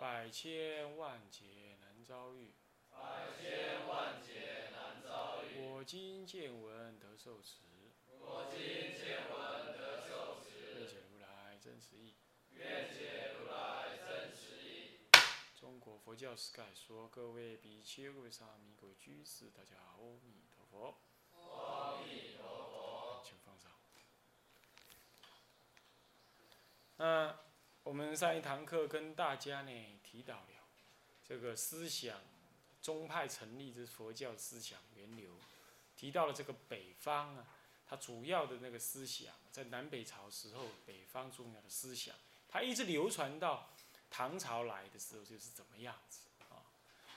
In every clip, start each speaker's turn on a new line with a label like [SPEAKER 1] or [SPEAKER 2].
[SPEAKER 1] 百千万劫难遭遇。
[SPEAKER 2] 百千万劫难遭遇。
[SPEAKER 1] 我今见闻得受持，
[SPEAKER 2] 我今见闻得受持，
[SPEAKER 1] 愿解如来真实义。
[SPEAKER 2] 愿解如来真实义。
[SPEAKER 1] 中国佛教史概说，各位比丘、各位沙弥、各位居士，大家好，阿弥陀佛。
[SPEAKER 2] 阿弥陀佛。
[SPEAKER 1] 请放上。那我们上一堂课跟大家呢提到了这个思想宗派成立之佛教思想源流，提到了这个北方啊，它主要的那个思想在南北朝时候北方重要的思想，它一直流传到唐朝来的时候就是怎么样子啊？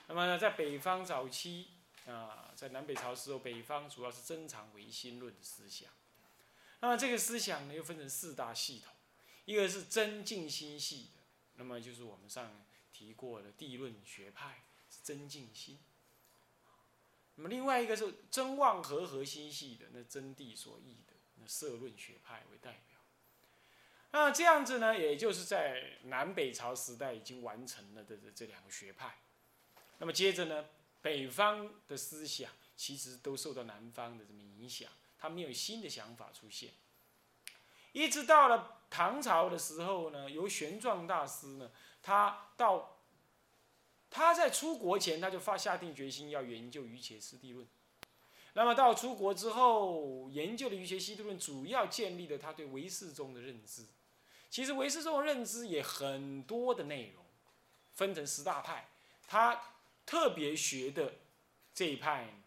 [SPEAKER 1] 那么呢，在北方早期啊，在南北朝时候，北方主要是增长唯心论的思想。那么这个思想呢，又分成四大系统，一个是真净心系的，那么就是我们上提过的地论学派是真净心。那么另外一个是真妄合核心系的，那真谛所译的那社论学派为代表。那这样子呢，也就是在南北朝时代已经完成了的这这两个学派。那么接着呢，北方的思想其实都受到南方的这么影响，他没有新的想法出现。一直到了唐朝的时候呢，由玄奘大师呢，他到他在出国前他就发下定决心要研究瑜伽师地论。那么到出国之后，研究的瑜伽师地论主要建立了他对唯识宗的认知。其实唯识宗的认知也很多的内容，分成十大派，他特别学的这一派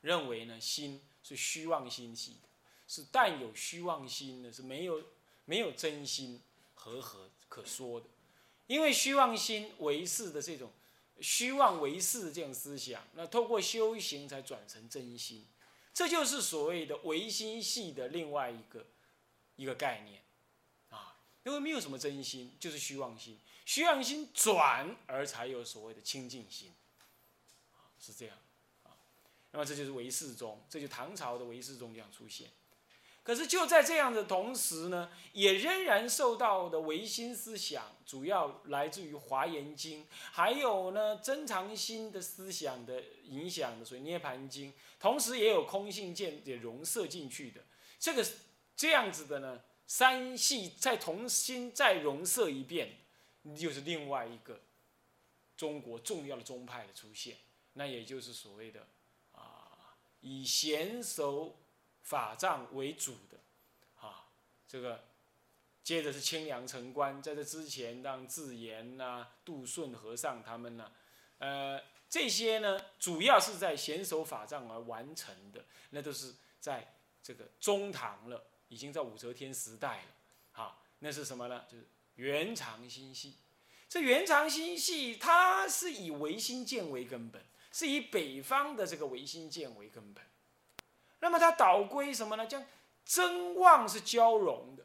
[SPEAKER 1] 认为呢，心是虚妄心系的，是但有虚妄心的，是没有没有真心和合可说的。因为虚妄心唯识的这种虚妄唯识的这种思想，那透过修行才转成真心，这就是所谓的唯心系的另外一个一个概念啊。因为没有什么真心，就是虚妄心，虚妄心转而才有所谓的清净心，是这样啊。那么这就是唯识宗，这就唐朝的唯识宗这样出现。可是就在这样的同时呢，也仍然受到的唯心思想，主要来自于《华严经》，还有呢真常心的思想的影响的，所以《涅盘经》，同时也有空性见也融摄进去的。这个这样子的呢，三系再同心再融摄一遍，又是另外一个中国重要的宗派的出现。那也就是所谓的啊，以贤守。法藏为主的，啊，这个接着是清凉城关，在这之前，让智严呐、杜顺和尚他们呢，呃，这些呢，主要是在贤守法藏而完成的，那都是在这个中唐了，已经在武则天时代了，啊，那是什么呢？就是元长心系。这元长心系，它是以唯心见为根本，是以北方的这个唯心见为根本。那么他导归什么呢？将真妄是交融的，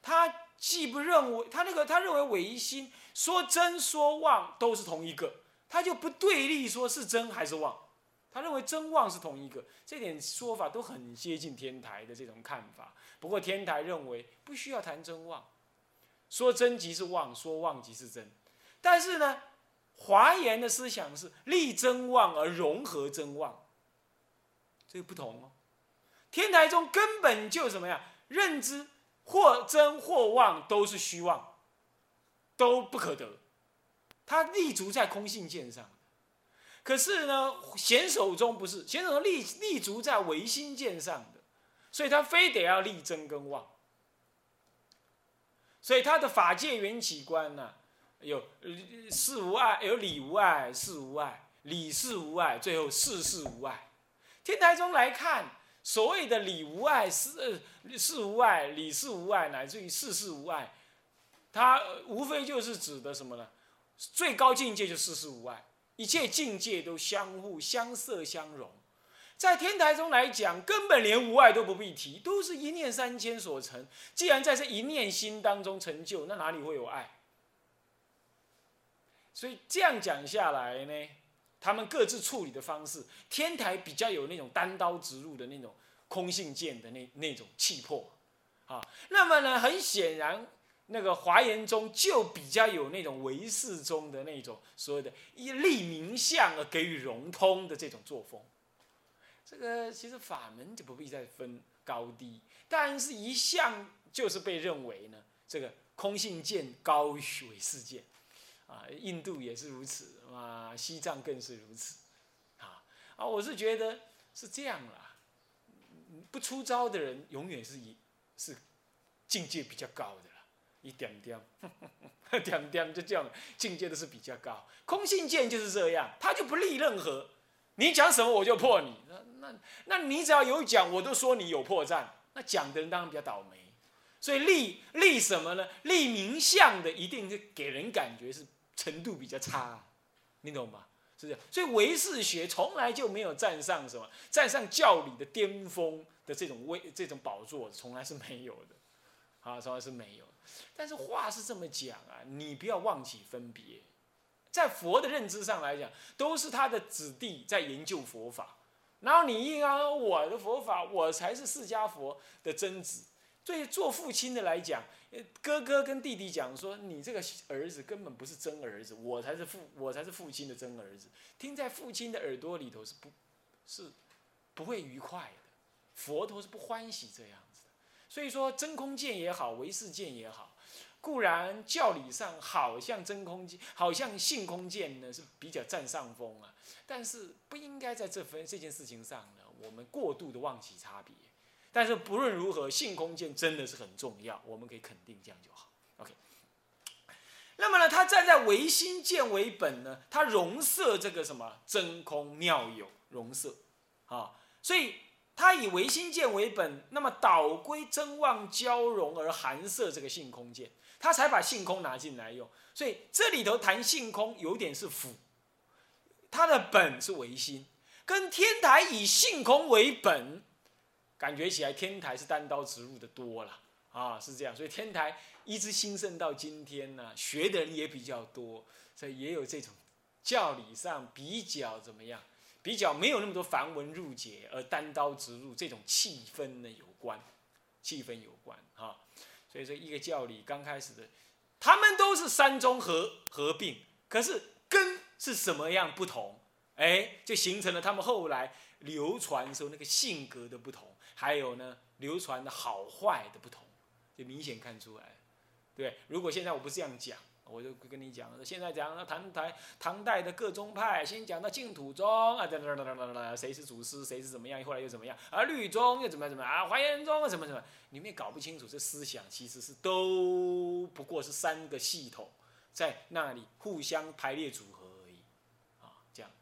[SPEAKER 1] 他既不认为他那个他认为唯心说真说妄都是同一个，他就不对立说是真还是妄，他认为真妄是同一个，这点说法都很接近天台的这种看法。不过天台认为不需要谈真妄，说真即是妄，说妄即是真。但是呢，华严的思想是立真妄而融合真妄，这个不同哦。天台中根本就什么呀？认知或真或妄都是虚妄，都不可得。他立足在空性见上，可是呢，显手中不是，显手中立立足在唯心见上的，所以他非得要立真跟妄。所以他的法界缘起观呢，有事无碍，有理无碍，事无碍，理事无碍，最后事事无碍。天台中来看。所谓的理无碍，事事无碍，理事无碍，乃至于事事无碍，它无非就是指的什么呢？最高境界就事事无碍，一切境界都相互相摄相融。在天台中来讲，根本连无碍都不必提，都是一念三千所成。既然在这一念心当中成就，那哪里会有爱？所以这样讲下来呢，他们各自处理的方式，天台比较有那种单刀直入的那种空性见的那那种气魄，啊，那么呢，很显然，那个华严宗就比较有那种唯识宗的那种所谓的以立名相而给予融通的这种作风。这个其实法门就不必再分高低，但是一向就是被认为呢，这个空性见高于唯识见。啊，印度也是如此啊，西藏更是如此，啊啊，我是觉得是这样啦，不出招的人永远是以是境界比较高的啦，一点点，点点就这样，境界都是比较高。空性见就是这样，他就不立任何，你讲什么我就破你，那那那你只要有讲，我都说你有破绽，那讲的人当然比较倒霉。所以立立什么呢？立名相的一定是给人感觉是。程度比较差，你懂吗？是这样，所以唯识学从来就没有站上什么站上教理的巅峰的这种位这种宝座，从来是没有的，啊，从来是没有。但是话是这么讲啊，你不要忘记分别，在佛的认知上来讲，都是他的子弟在研究佛法，然后你硬要我的佛法，我才是释迦佛的真子。对做父亲的来讲，哥哥跟弟弟讲说：“你这个儿子根本不是真儿子，我才是父，我才是父亲的真儿子。”听在父亲的耳朵里头是不，是不会愉快的。佛陀是不欢喜这样子的。所以说真空见也好，唯识见也好，固然教理上好像真空见，好像性空见呢是比较占上风啊，但是不应该在这分这件事情上呢，我们过度的忘记差别。但是不论如何，性空见真的是很重要，我们可以肯定这样就好。OK。那么呢，他站在唯心见为本呢，他容摄这个什么真空妙有容摄，啊，所以他以唯心见为本，那么导归真妄交融而含摄这个性空见，他才把性空拿进来用。所以这里头谈性空有点是辅，他的本是唯心，跟天台以性空为本。感觉起来天台是单刀直入的多了啊，是这样，所以天台一直兴盛到今天呢，学的人也比较多，所以也有这种教理上比较怎么样，比较没有那么多繁文缛节而单刀直入这种气氛呢有关，气氛有关啊，所以说一个教理刚开始的，他们都是三中合合并，可是根是什么样不同，哎，就形成了他们后来流传时候那个性格的不同。还有呢，流传的好坏的不同，就明显看出来，对如果现在我不这样讲，我就跟你讲，现在讲唐台唐代的各宗派，先讲到净土宗啊，等等等等等等，谁是祖师，谁是怎么样，后来又怎么样，而律宗又怎么样？怎么样？啊，华严宗什，么什么，你们也搞不清楚，这思想其实是都不过是三个系统在那里互相排列组合。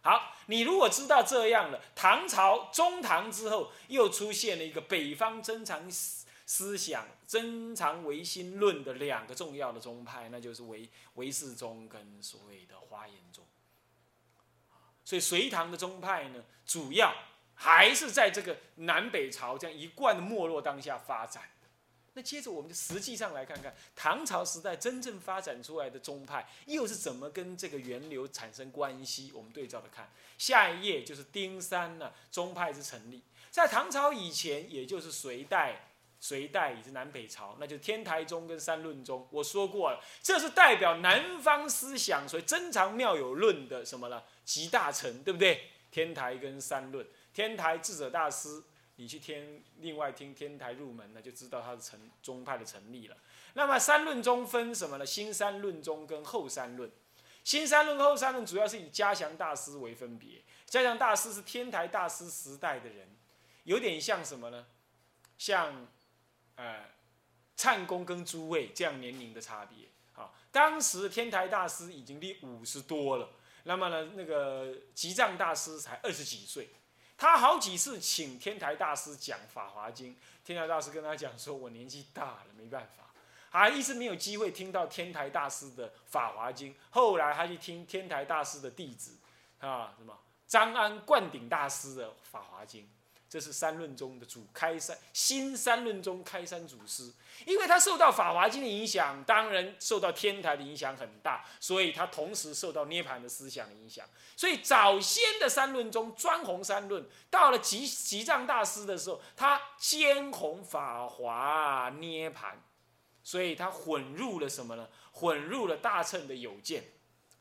[SPEAKER 1] 好，你如果知道这样了，唐朝中唐之后又出现了一个北方珍藏思想、珍藏唯心论的两个重要的宗派，那就是唯唯识宗跟所谓的华严宗。所以隋唐的宗派呢，主要还是在这个南北朝这样一贯的没落当下发展。那接着我们就实际上来看看唐朝时代真正发展出来的宗派又是怎么跟这个源流产生关系？我们对照的看，下一页就是丁三呢宗派之成立，在唐朝以前，也就是隋代，隋代以及南北朝，那就天台宗跟三论宗。我说过了，这是代表南方思想，所以珍藏妙有论的什么呢？集大成，对不对？天台跟三论，天台智者大师。你去天另外听天台入门呢，就知道它的成宗派的成立了。那么三论中分什么呢？新三论中跟后三论。新三论后三论主要是以嘉祥大师为分别。嘉祥大师是天台大师时代的人，有点像什么呢？像，呃，灿公跟诸位这样年龄的差别。好，当时天台大师已经第五十多了，那么呢，那个吉藏大师才二十几岁。他好几次请天台大师讲《法华经》，天台大师跟他讲说：“我年纪大了，没办法。”还一直没有机会听到天台大师的《法华经》，后来他去听天台大师的弟子啊，什么张安灌顶大师的《法华经》。这是三论中的主开山新三论中开山祖师，因为他受到《法华经》的影响，当然受到天台的影响很大，所以他同时受到涅盘的思想的影响。所以早先的三论中专弘三论，到了吉吉藏大师的时候，他兼弘法华涅盘，所以他混入了什么呢？混入了大乘的有见，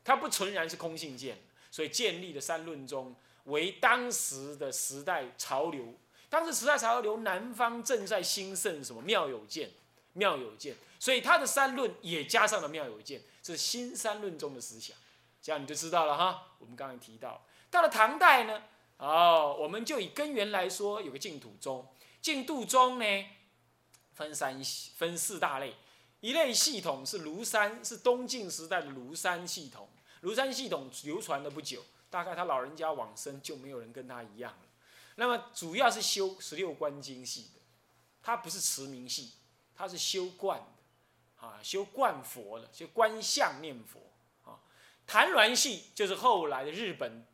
[SPEAKER 1] 他不纯然是空性见，所以建立了三论中。为当时的时代潮流，当时时代潮流，南方正在兴盛什么妙有见，妙有见，所以他的三论也加上了妙有见，是新三论中的思想，这样你就知道了哈。我们刚刚提到，到了唐代呢，哦，我们就以根源来说，有个净土宗，净土宗呢分三分四大类，一类系统是庐山，是东晋时代的庐山系统，庐山系统流传了不久。大概他老人家往生就没有人跟他一样了。那么主要是修十六观经系的，他不是持名系，他是修观的，啊，修观佛的，修观相念佛啊。谭鸾系就是后来的日本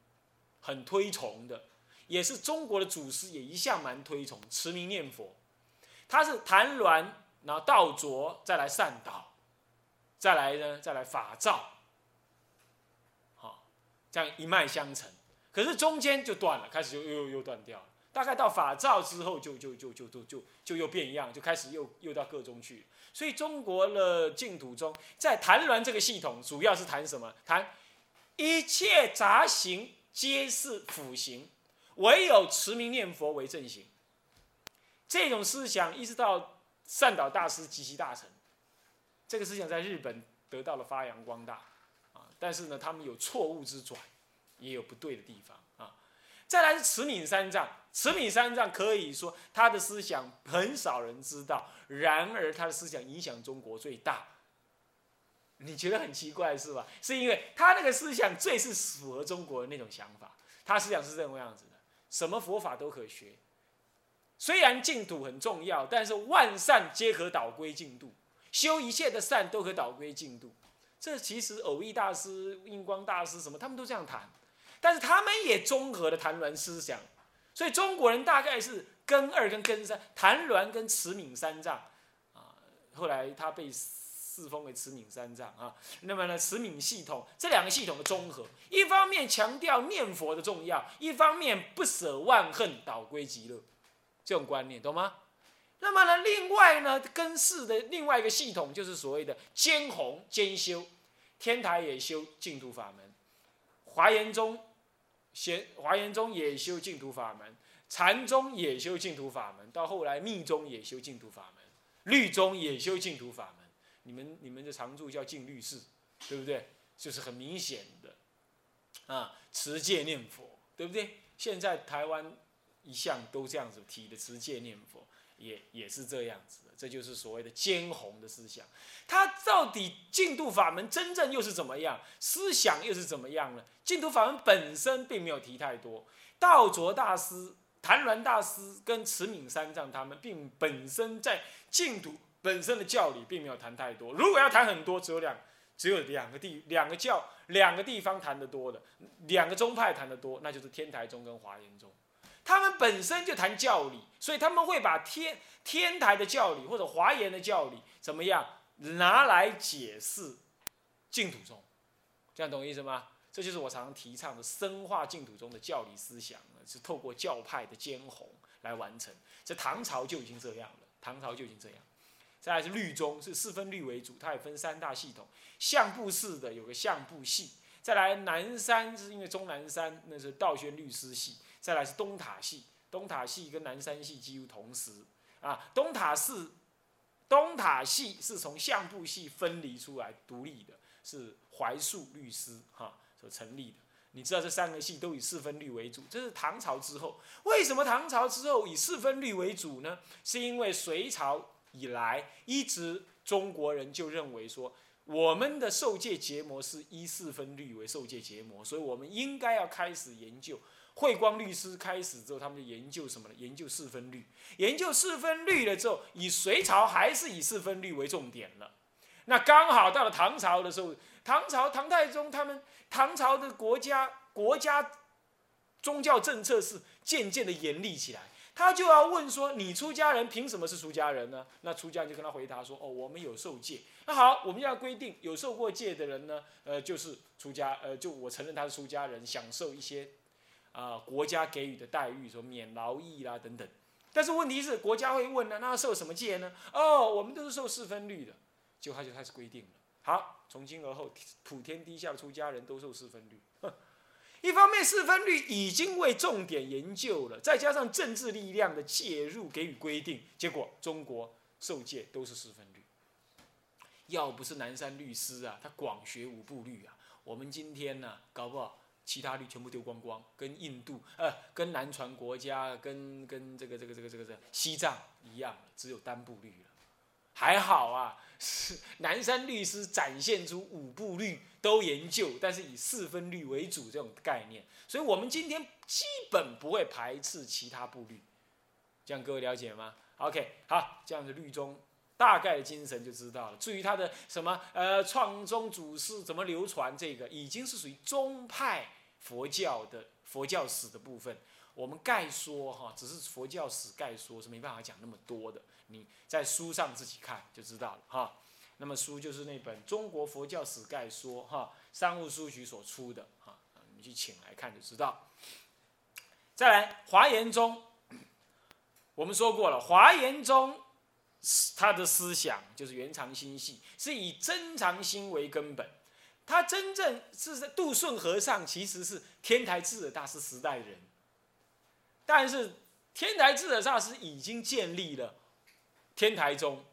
[SPEAKER 1] 很推崇的，也是中国的祖师也一向蛮推崇持名念佛。他是谭鸾，然后道卓，再来善导，再来呢，再来法照。这样一脉相承，可是中间就断了，开始又又又断掉了。大概到法照之后，就就就就就就就又变样，就开始又又到各中去。所以中国的净土中，在谈鸾这个系统，主要是谈什么？谈一切杂行皆是辅行，唯有持名念佛为正行。这种思想一直到善导大师及其大成，这个思想在日本得到了发扬光大。但是呢，他们有错误之转，也有不对的地方啊。再来是慈悯三藏，慈悯三藏可以说他的思想很少人知道，然而他的思想影响中国最大。你觉得很奇怪是吧？是因为他那个思想最是符合中国的那种想法。他思想是这种样子的：什么佛法都可学，虽然净土很重要，但是万善皆可导归净土，修一切的善都可导归净土。这其实偶益大师、印光大师什么，他们都这样谈，但是他们也综合了谭鸾思想，所以中国人大概是根二跟根三，谭鸾跟慈悯三藏，啊，后来他被赐封为慈悯三藏啊。那么呢，慈悯系统这两个系统的综合，一方面强调念佛的重要，一方面不舍万恨倒归极乐，这种观念懂吗？那么呢，另外呢，根四的另外一个系统就是所谓的兼弘兼修，天台也修净土法门，华严宗，贤华严宗也修净土法门，禅宗也修净土法门，到后来密宗也修净土法门，律宗也修净土法门。你们你们的常住叫净律寺，对不对？就是很明显的，啊，持戒念佛，对不对？现在台湾一向都这样子提的持戒念佛。也也是这样子的，这就是所谓的兼弘的思想。它到底净土法门真正又是怎么样？思想又是怎么样呢？净土法门本身并没有提太多。道卓大师、谭鸾大师跟慈悯三藏他们，并本身在净土本身的教理并没有谈太多。如果要谈很多，只有两只有两个地两个教两个地方谈得多的，两个宗派谈得多，那就是天台宗跟华严宗。他们本身就谈教理，所以他们会把天天台的教理或者华严的教理怎么样拿来解释净土宗，这样懂意思吗？这就是我常常提倡的深化净土中的教理思想，是透过教派的兼弘来完成。这唐朝就已经这样了，唐朝就已经这样。再来是律宗，是四分律为主，它也分三大系统，相部式的有个相部系。再来南山是因为终南山那是道宣律师系。再来是东塔系，东塔系跟南山系几乎同时啊。东塔是东塔系是从相部系分离出来独立的，是怀素律师哈所成立的。你知道这三个系都以四分律为主，这是唐朝之后。为什么唐朝之后以四分律为主呢？是因为隋朝以来一直中国人就认为说，我们的受戒结膜是依四分律为受戒结膜，所以我们应该要开始研究。慧光律师开始之后，他们就研究什么呢？研究四分律。研究四分律了之后，以隋朝还是以四分律为重点了。那刚好到了唐朝的时候，唐朝唐太宗他们唐朝的国家国家宗教政策是渐渐的严厉起来。他就要问说：“你出家人凭什么是出家人呢？”那出家人就跟他回答说：“哦，我们有受戒。那好，我们要规定有受过戒的人呢，呃，就是出家，呃，就我承认他是出家人，享受一些啊国家给予的待遇，说免劳役啦等等。但是问题是，国家会问呢，那要受什么戒呢？哦，我们都是受四分律的，就他就开始规定了。好，从今而后，普天低下出家人都受四分律。”一方面四分律已经为重点研究了，再加上政治力量的介入给予规定，结果中国受戒都是四分律。要不是南山律师啊，他广学五部律啊，我们今天呢，搞不好其他律全部丢光光，跟印度呃，跟南传国家，跟跟这个这个这个这个西藏一样，只有单部律了。还好啊，是南山律师展现出五部律。都研究，但是以四分律为主这种概念，所以我们今天基本不会排斥其他部律，这样各位了解吗？OK，好，这样的律宗大概的精神就知道了。至于他的什么呃创宗祖师怎么流传，这个已经是属于宗派佛教的佛教史的部分，我们概说哈，只是佛教史概说，是没办法讲那么多的，你在书上自己看就知道了哈。那么书就是那本《中国佛教史概说》哈，商务书局所出的哈，你去请来看就知道。再来，华严宗，我们说过了，华严宗他的思想就是圆常心系，是以真常心为根本。他真正是杜顺和尚，其实是天台智者大师时代人，但是天台智者大师已经建立了天台宗。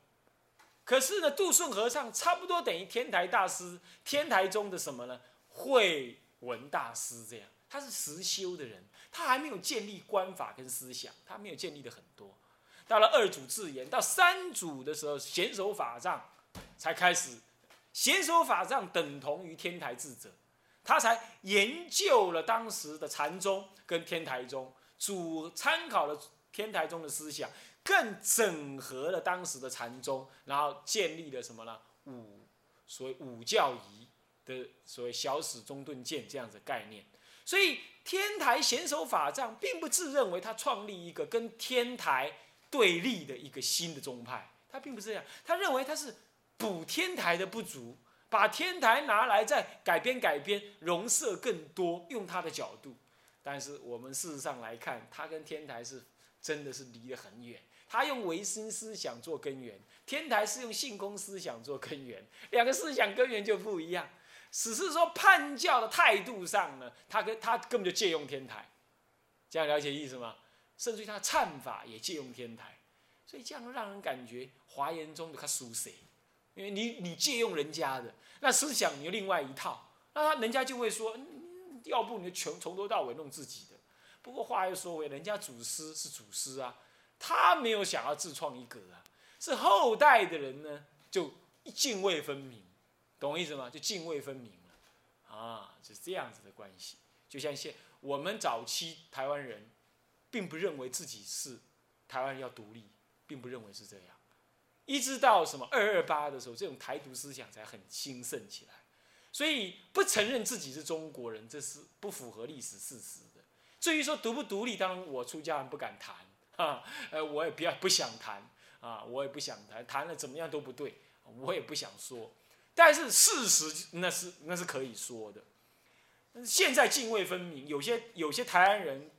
[SPEAKER 1] 可是呢，杜顺和尚差不多等于天台大师，天台宗的什么呢？慧文大师这样，他是实修的人，他还没有建立观法跟思想，他没有建立的很多。到了二祖智言，到三祖的时候，显手法藏才开始，显手法藏等同于天台智者，他才研究了当时的禅宗跟天台宗，主参考了天台宗的思想。更整合了当时的禅宗，然后建立了什么呢？五所谓五教仪的所谓小史中顿渐这样子概念。所以天台显手法藏并不自认为他创立一个跟天台对立的一个新的宗派，他并不是这样。他认为他是补天台的不足，把天台拿来再改编改编，容色更多，用他的角度。但是我们事实上来看，他跟天台是真的是离得很远。他用唯心思想做根源，天台是用性空思想做根源，两个思想根源就不一样。只是说判教的态度上呢，他跟他根本就借用天台，这样了解意思吗？甚至于他忏法也借用天台，所以这样让人感觉华严宗的他属谁？因为你你借用人家的那思想，你又另外一套，那他人家就会说，要不你就全从头到尾弄自己的。不过话又说回，人家祖师是祖师啊。他没有想要自创一格啊，是后代的人呢就泾渭分明，懂我意思吗？就泾渭分明了，啊，就是这样子的关系。就像现我们早期台湾人，并不认为自己是台湾要独立，并不认为是这样。一直到什么二二八的时候，这种台独思想才很兴盛起来。所以不承认自己是中国人，这是不符合历史事实的。至于说独不独立，当然我出家人不敢谈。啊，呃，我也不要不想谈，啊，我也不想谈，谈了怎么样都不对，我也不想说。但是事实那是那是可以说的。现在泾渭分明，有些有些台湾人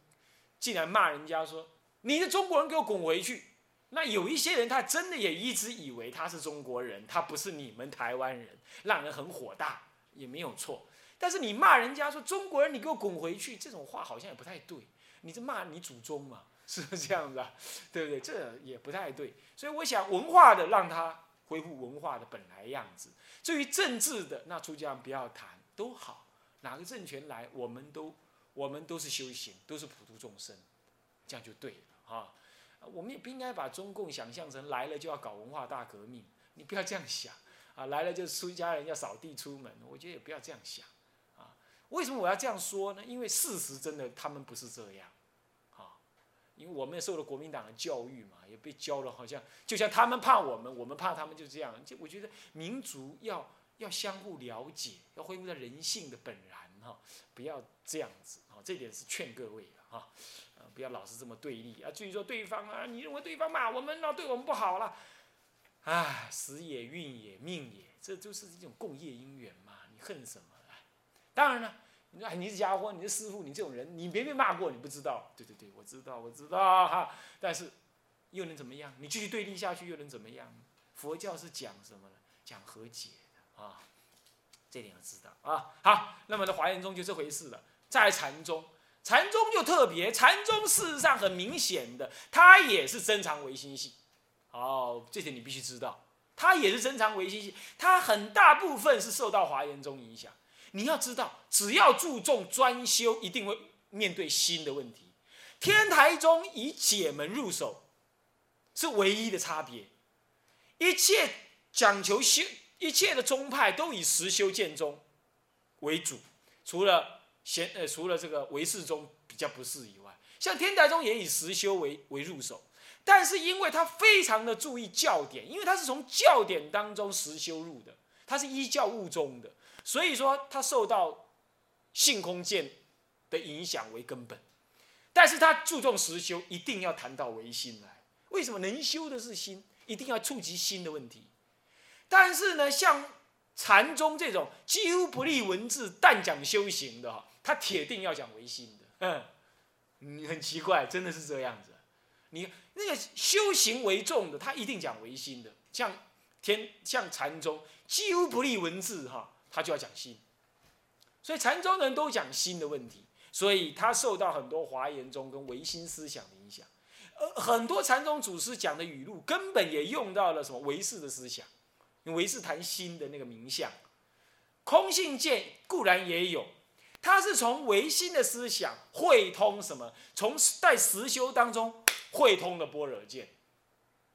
[SPEAKER 1] 竟然骂人家说：“你的中国人给我滚回去！”那有一些人他真的也一直以为他是中国人，他不是你们台湾人，让人很火大，也没有错。但是你骂人家说中国人，你给我滚回去，这种话好像也不太对。你这骂你祖宗嘛？是不是这样子啊？对不对？这也不太对。所以我想，文化的让他恢复文化的本来样子。至于政治的，那出家不要谈，都好。哪个政权来，我们都我们都是修行，都是普度众生，这样就对了啊。我们也不应该把中共想象成来了就要搞文化大革命。你不要这样想啊！来了就出家人要扫地出门，我觉得也不要这样想啊。为什么我要这样说呢？因为事实真的他们不是这样，啊，因为我们也受了国民党的教育嘛，也被教了，好像就像他们怕我们，我们怕他们，就这样。就我觉得民族要要相互了解，要恢复到人性的本然哈，不要这样子啊，这点是劝各位的哈，啊，不要老是这么对立啊。至于说对方啊，你认为对方骂我们了，对我们不好了，唉，时也，运也，命也，这就是一种共业因缘嘛，你恨什么？当然了，你说哎，你是家伙，你是师傅，你这种人，你别被骂过，你不知道。对对对，我知道，我知道哈。但是又能怎么样？你继续对立下去又能怎么样？佛教是讲什么呢？讲和解的啊，这点要知道啊。好，那么的华严宗就这回事了。在禅宗，禅宗就特别，禅宗事实上很明显的，它也是真常唯心系。哦，这点你必须知道，它也是真常唯心系，它很大部分是受到华严宗影响。你要知道，只要注重专修，一定会面对新的问题。天台宗以解门入手，是唯一的差别。一切讲求修，一切的宗派都以实修见宗为主，除了贤呃，除了这个唯识宗比较不是以外，像天台宗也以实修为为入手，但是因为他非常的注意教典，因为他是从教典当中实修入的，他是依教悟宗的。所以说，他受到性空见的影响为根本，但是他注重实修，一定要谈到唯心来。为什么能修的是心？一定要触及心的问题。但是呢，像禅宗这种几乎不立文字，但讲修行的哈，他铁定要讲唯心的。嗯，你很奇怪，真的是这样子。你那个修行为重的，他一定讲唯心的。像天，像禅宗几乎不立文字哈。他就要讲心，所以禅宗人都讲心的问题，所以他受到很多华严宗跟唯心思想的影响，呃，很多禅宗祖师讲的语录根本也用到了什么唯识的思想，唯识谈心的那个名相，空性见固然也有，他是从唯心的思想汇通什么，从在实修当中汇通的般若见，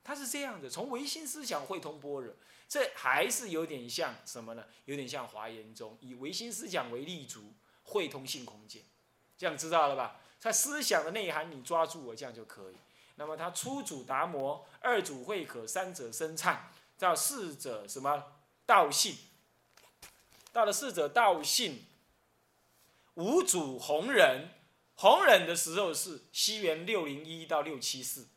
[SPEAKER 1] 他是这样的，从唯心思想汇通般若。这还是有点像什么呢？有点像华严宗以唯心思想为立足，汇通性空间，这样知道了吧？他思想的内涵你抓住我，这样就可以。那么他初主达摩，二主慧可，三者生忏，到四者什么道信？到了四者道信，五主弘忍，弘忍的时候是西元六零一到六七四，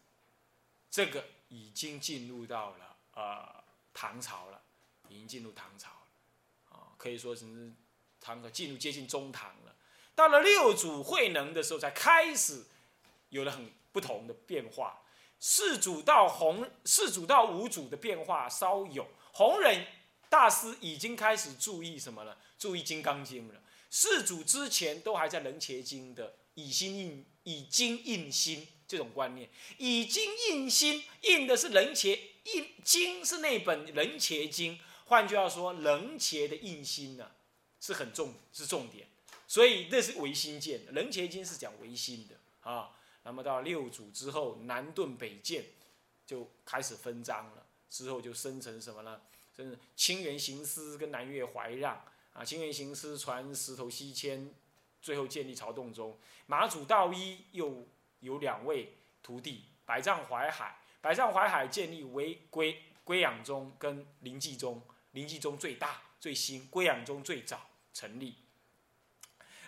[SPEAKER 1] 这个已经进入到了啊。唐朝了，已经进入唐朝了，啊，可以说是唐朝进入接近中唐了。到了六祖慧能的时候，才开始有了很不同的变化。四祖到弘，四祖到五祖的变化稍有。弘忍大师已经开始注意什么了？注意《金刚经》了。四祖之前都还在《楞伽经》的以心印，以经印心这种观念，以经印心，印的是楞伽。印经是那本《楞伽经》，换句话说，楞伽的印心呢是很重，是重点，所以那是唯心见。《楞伽经》是讲唯心的啊。那么到六祖之后，南顿北渐，就开始分章了。之后就生成什么呢？生清源行思跟南岳怀让啊。清源行思传石头西迁，最后建立曹洞宗。马祖道一又有两位徒弟，百丈怀海。百丈怀海建立为归归养宗跟灵济宗，灵济宗最大最新，归养宗最早成立。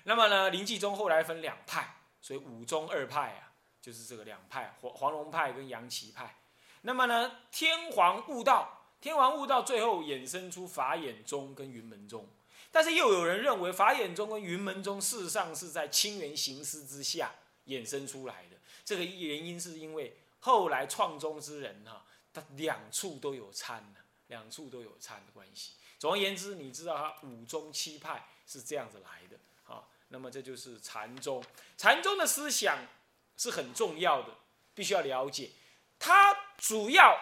[SPEAKER 1] 那么呢，灵济宗后来分两派，所以五宗二派啊，就是这个两派，黄黄龙派跟杨岐派。那么呢，天皇悟道，天皇悟道最后衍生出法眼宗跟云门宗，但是又有人认为法眼宗跟云门宗事实上是在清源行思之下衍生出来的，这个原因是因为。后来创宗之人哈，他两处都有参的，两处都有参的关系。总而言之，你知道他五宗七派是这样子来的啊。那么这就是禅宗，禅宗的思想是很重要的，必须要了解。它主要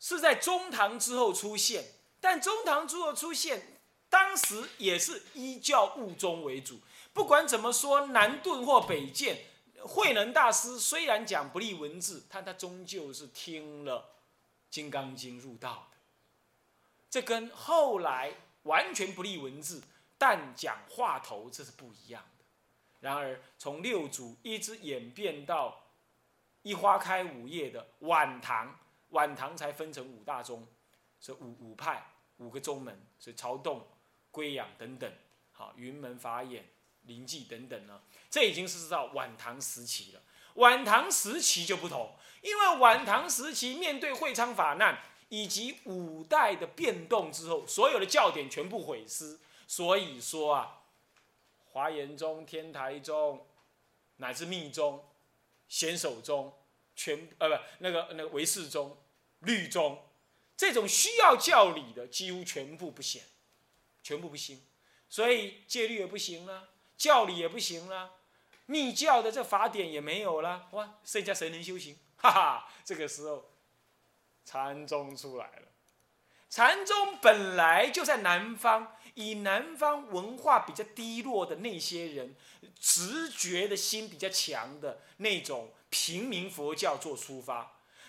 [SPEAKER 1] 是在中唐之后出现，但中唐之后出现，当时也是依教悟宗为主。不管怎么说，南顿或北渐。慧能大师虽然讲不立文字，但他终究是听了《金刚经》入道的。这跟后来完全不立文字，但讲话头，这是不一样。然而，从六祖一直演变到一花开五叶的晚唐，晚唐才分成五大宗，是五五派五个宗门，所以曹洞、归养等等，好云门法眼、灵济等等呢，这已经是到晚唐时期了。晚唐时期就不同，因为晚唐时期面对会昌法难以及五代的变动之后，所有的教典全部毁失，所以说啊，华严宗、天台宗，乃至密宗、显首宗，全呃不那个那个唯识宗、律宗，这种需要教理的几乎全部不显，全部不行，所以戒律也不行了，教理也不行了。密教的这法典也没有了，哇！剩下谁能修行？哈哈，这个时候，禅宗出来了。禅宗本来就在南方，以南方文化比较低落的那些人，直觉的心比较强的那种平民佛教做出发，